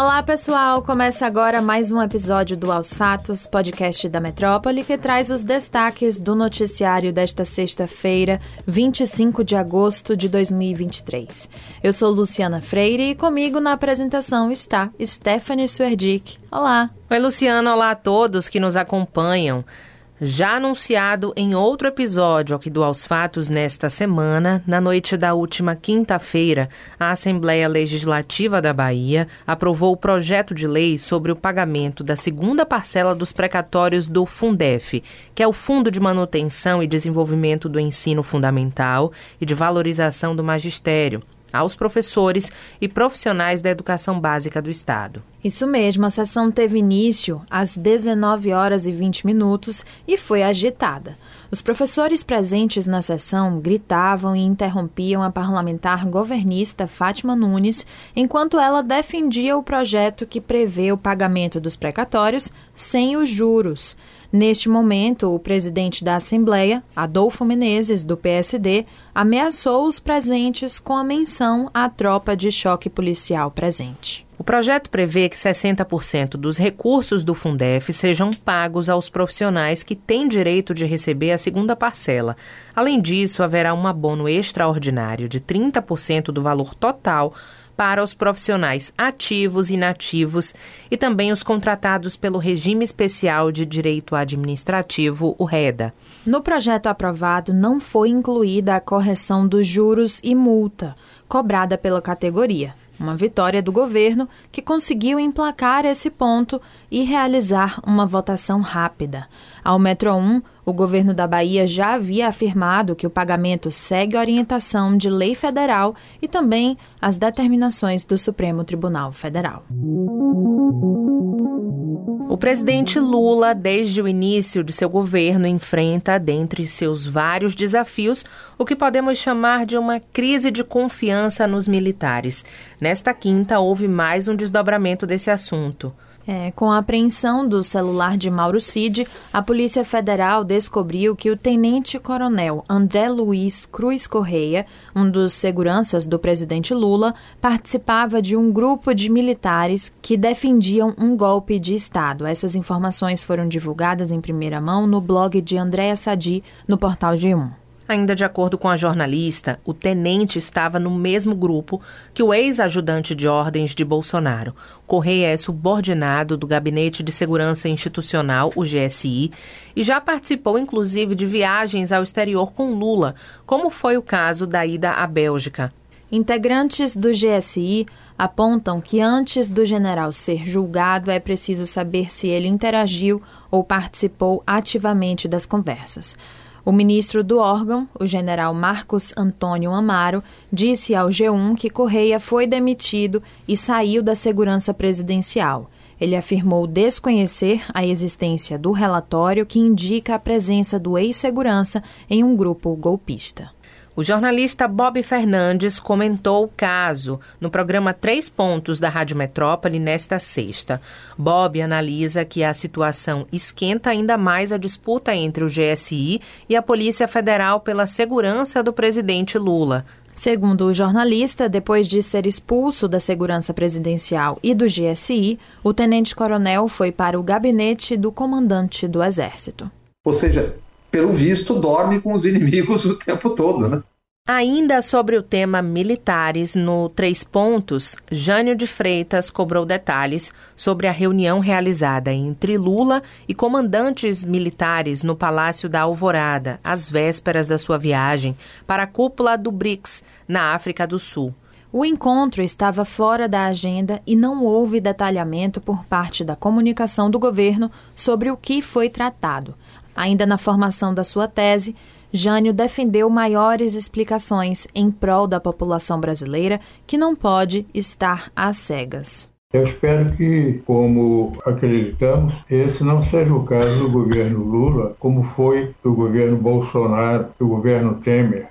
Olá, pessoal! Começa agora mais um episódio do Aos Fatos, podcast da Metrópole, que traz os destaques do noticiário desta sexta-feira, 25 de agosto de 2023. Eu sou Luciana Freire e comigo na apresentação está Stephanie Suerdick. Olá! Oi, Luciana! Olá a todos que nos acompanham. Já anunciado em outro episódio aqui do Aos Fatos nesta semana, na noite da última quinta-feira, a Assembleia Legislativa da Bahia aprovou o projeto de lei sobre o pagamento da segunda parcela dos precatórios do Fundef, que é o Fundo de Manutenção e Desenvolvimento do Ensino Fundamental e de Valorização do Magistério, aos professores e profissionais da educação básica do Estado. Isso mesmo, a sessão teve início às 19 horas e 20 minutos e foi agitada. Os professores presentes na sessão gritavam e interrompiam a parlamentar governista Fátima Nunes, enquanto ela defendia o projeto que prevê o pagamento dos precatórios sem os juros. Neste momento, o presidente da Assembleia, Adolfo Menezes, do PSD, ameaçou os presentes com a menção à tropa de choque policial presente. O projeto prevê que 60% dos recursos do Fundef sejam pagos aos profissionais que têm direito de receber a segunda parcela. Além disso, haverá um abono extraordinário de 30% do valor total para os profissionais ativos e inativos e também os contratados pelo Regime Especial de Direito Administrativo, o REDA. No projeto aprovado, não foi incluída a correção dos juros e multa cobrada pela categoria. Uma vitória do governo que conseguiu emplacar esse ponto e realizar uma votação rápida. Ao Metro 1, o governo da Bahia já havia afirmado que o pagamento segue a orientação de lei federal e também as determinações do Supremo Tribunal Federal. O presidente Lula, desde o início de seu governo, enfrenta, dentre seus vários desafios, o que podemos chamar de uma crise de confiança nos militares. Nesta quinta, houve mais um desdobramento desse assunto. É, com a apreensão do celular de Mauro Cid, a Polícia Federal descobriu que o tenente-coronel André Luiz Cruz Correia, um dos seguranças do presidente Lula, participava de um grupo de militares que defendiam um golpe de Estado. Essas informações foram divulgadas em primeira mão no blog de Andréa Sadi, no portal G1. Ainda de acordo com a jornalista, o tenente estava no mesmo grupo que o ex-ajudante de ordens de Bolsonaro. Correia é subordinado do Gabinete de Segurança Institucional, o GSI, e já participou inclusive de viagens ao exterior com Lula, como foi o caso da ida à Bélgica. Integrantes do GSI apontam que antes do general ser julgado é preciso saber se ele interagiu ou participou ativamente das conversas. O ministro do órgão, o general Marcos Antônio Amaro, disse ao G1 que Correia foi demitido e saiu da segurança presidencial. Ele afirmou desconhecer a existência do relatório que indica a presença do ex-segurança em um grupo golpista. O jornalista Bob Fernandes comentou o caso no programa Três Pontos da Rádio Metrópole nesta sexta. Bob analisa que a situação esquenta ainda mais a disputa entre o GSI e a Polícia Federal pela segurança do presidente Lula. Segundo o jornalista, depois de ser expulso da segurança presidencial e do GSI, o tenente-coronel foi para o gabinete do comandante do Exército. Ou seja, pelo visto, dorme com os inimigos o tempo todo, né? Ainda sobre o tema militares, no Três Pontos, Jânio de Freitas cobrou detalhes sobre a reunião realizada entre Lula e comandantes militares no Palácio da Alvorada, às vésperas da sua viagem para a cúpula do BRICS, na África do Sul. O encontro estava fora da agenda e não houve detalhamento por parte da comunicação do governo sobre o que foi tratado. Ainda na formação da sua tese, Jânio defendeu maiores explicações em prol da população brasileira que não pode estar às cegas. Eu espero que, como acreditamos, esse não seja o caso do governo Lula, como foi do governo Bolsonaro, do governo Temer.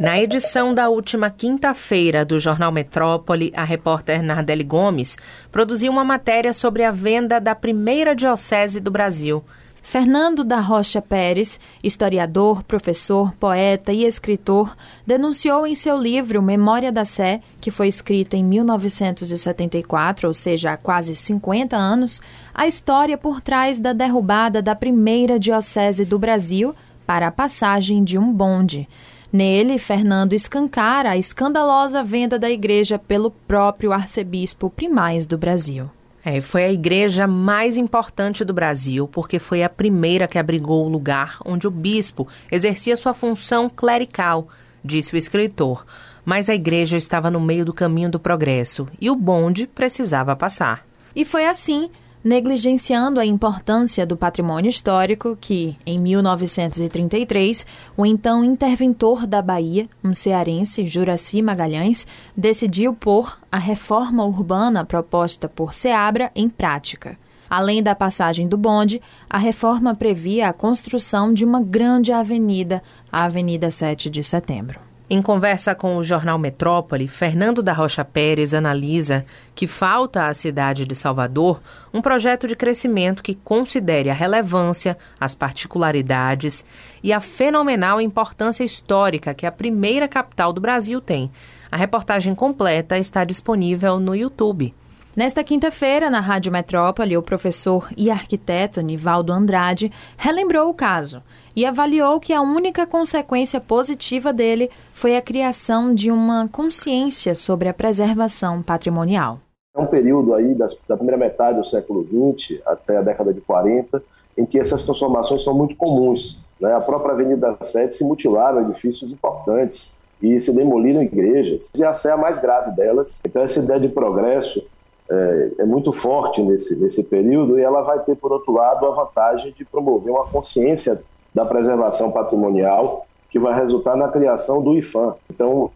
Na edição da última quinta-feira do jornal Metrópole, a repórter Nardelli Gomes produziu uma matéria sobre a venda da primeira diocese do Brasil. Fernando da Rocha Pérez, historiador, professor, poeta e escritor, denunciou em seu livro Memória da Sé, que foi escrito em 1974, ou seja, há quase 50 anos, a história por trás da derrubada da primeira diocese do Brasil para a passagem de um bonde. Nele, Fernando escancara a escandalosa venda da igreja pelo próprio arcebispo primaz do Brasil. É, foi a igreja mais importante do Brasil, porque foi a primeira que abrigou o lugar onde o bispo exercia sua função clerical, disse o escritor. Mas a igreja estava no meio do caminho do progresso e o bonde precisava passar. E foi assim negligenciando a importância do patrimônio histórico que, em 1933, o então interventor da Bahia, um cearense, Juraci Magalhães, decidiu pôr a reforma urbana proposta por Seabra em prática. Além da passagem do bonde, a reforma previa a construção de uma grande avenida, a Avenida 7 de Setembro. Em conversa com o jornal Metrópole, Fernando da Rocha Pérez analisa que falta à cidade de Salvador um projeto de crescimento que considere a relevância, as particularidades e a fenomenal importância histórica que a primeira capital do Brasil tem. A reportagem completa está disponível no YouTube. Nesta quinta-feira, na Rádio Metrópole, o professor e arquiteto Nivaldo Andrade relembrou o caso e avaliou que a única consequência positiva dele foi a criação de uma consciência sobre a preservação patrimonial. É um período aí das, da primeira metade do século XX até a década de 40 em que essas transformações são muito comuns. Né? A própria Avenida 7 se mutilaram edifícios importantes e se demoliram igrejas, e a Sé é a mais grave delas. Então essa ideia de progresso é, é, muito forte nesse, nesse período e ela vai ter, por outro lado, a vantagem de promover uma consciência da preservação patrimonial que vai resultar na criação do IFAM. Então,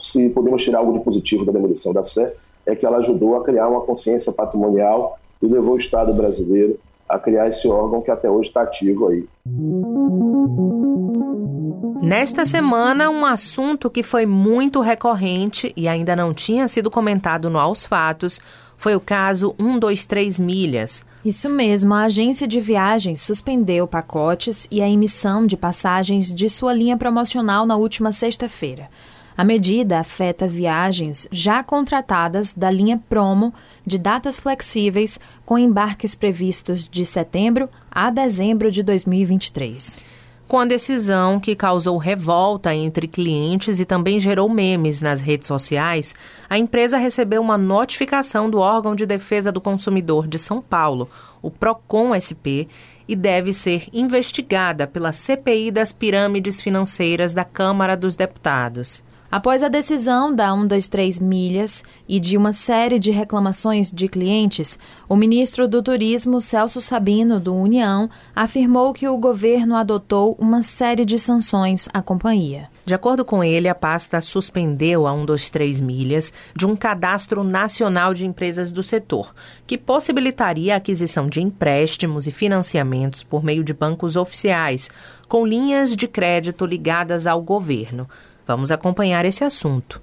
se podemos tirar algo de positivo da demolição da Sé, é que ela ajudou a criar uma consciência patrimonial e levou o Estado brasileiro a criar esse órgão que até hoje está ativo aí. Nesta semana, um assunto que foi muito recorrente e ainda não tinha sido comentado no Aos Fatos foi o caso 123 Milhas. Isso mesmo, a agência de viagens suspendeu pacotes e a emissão de passagens de sua linha promocional na última sexta-feira. A medida afeta viagens já contratadas da linha Promo de datas flexíveis com embarques previstos de setembro a dezembro de 2023 com a decisão que causou revolta entre clientes e também gerou memes nas redes sociais, a empresa recebeu uma notificação do órgão de defesa do consumidor de São Paulo, o Procon SP, e deve ser investigada pela CPI das pirâmides financeiras da Câmara dos Deputados. Após a decisão da 123 Milhas e de uma série de reclamações de clientes, o ministro do Turismo, Celso Sabino, do União, afirmou que o governo adotou uma série de sanções à companhia. De acordo com ele, a pasta suspendeu a 123 Milhas de um cadastro nacional de empresas do setor, que possibilitaria a aquisição de empréstimos e financiamentos por meio de bancos oficiais, com linhas de crédito ligadas ao governo. Vamos acompanhar esse assunto.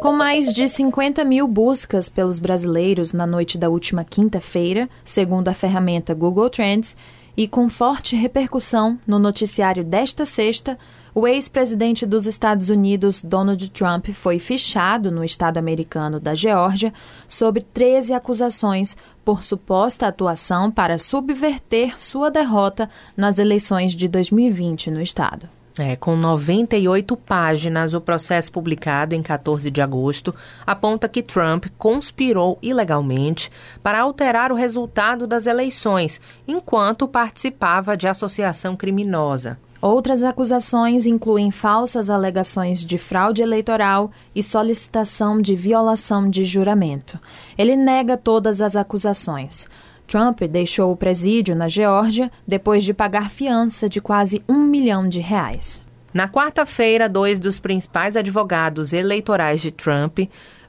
Com mais de 50 mil buscas pelos brasileiros na noite da última quinta-feira, segundo a ferramenta Google Trends, e com forte repercussão no noticiário desta sexta, o ex-presidente dos Estados Unidos, Donald Trump, foi fichado no estado americano da Geórgia sob 13 acusações por suposta atuação para subverter sua derrota nas eleições de 2020 no estado. É, com 98 páginas, o processo publicado em 14 de agosto aponta que Trump conspirou ilegalmente para alterar o resultado das eleições, enquanto participava de associação criminosa. Outras acusações incluem falsas alegações de fraude eleitoral e solicitação de violação de juramento. Ele nega todas as acusações. Trump deixou o presídio na Geórgia depois de pagar fiança de quase um milhão de reais. Na quarta-feira, dois dos principais advogados eleitorais de Trump,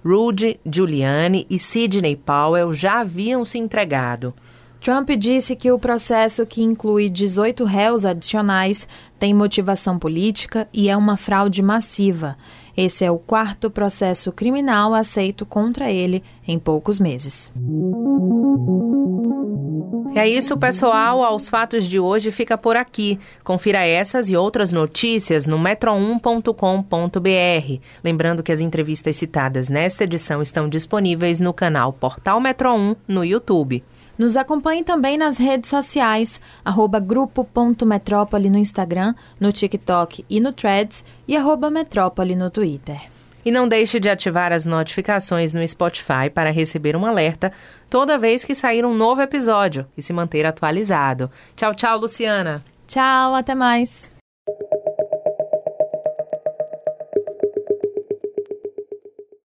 Rudy Giuliani e Sidney Powell, já haviam se entregado. Trump disse que o processo, que inclui 18 réus adicionais, tem motivação política e é uma fraude massiva. Esse é o quarto processo criminal aceito contra ele em poucos meses. É isso, pessoal. Aos fatos de hoje fica por aqui. Confira essas e outras notícias no metro1.com.br. Lembrando que as entrevistas citadas nesta edição estão disponíveis no canal Portal Metro 1 no YouTube. Nos acompanhe também nas redes sociais, arroba grupo.metrópole no Instagram, no TikTok e no Threads e arroba metrópole no Twitter. E não deixe de ativar as notificações no Spotify para receber um alerta toda vez que sair um novo episódio e se manter atualizado. Tchau, tchau, Luciana. Tchau, até mais.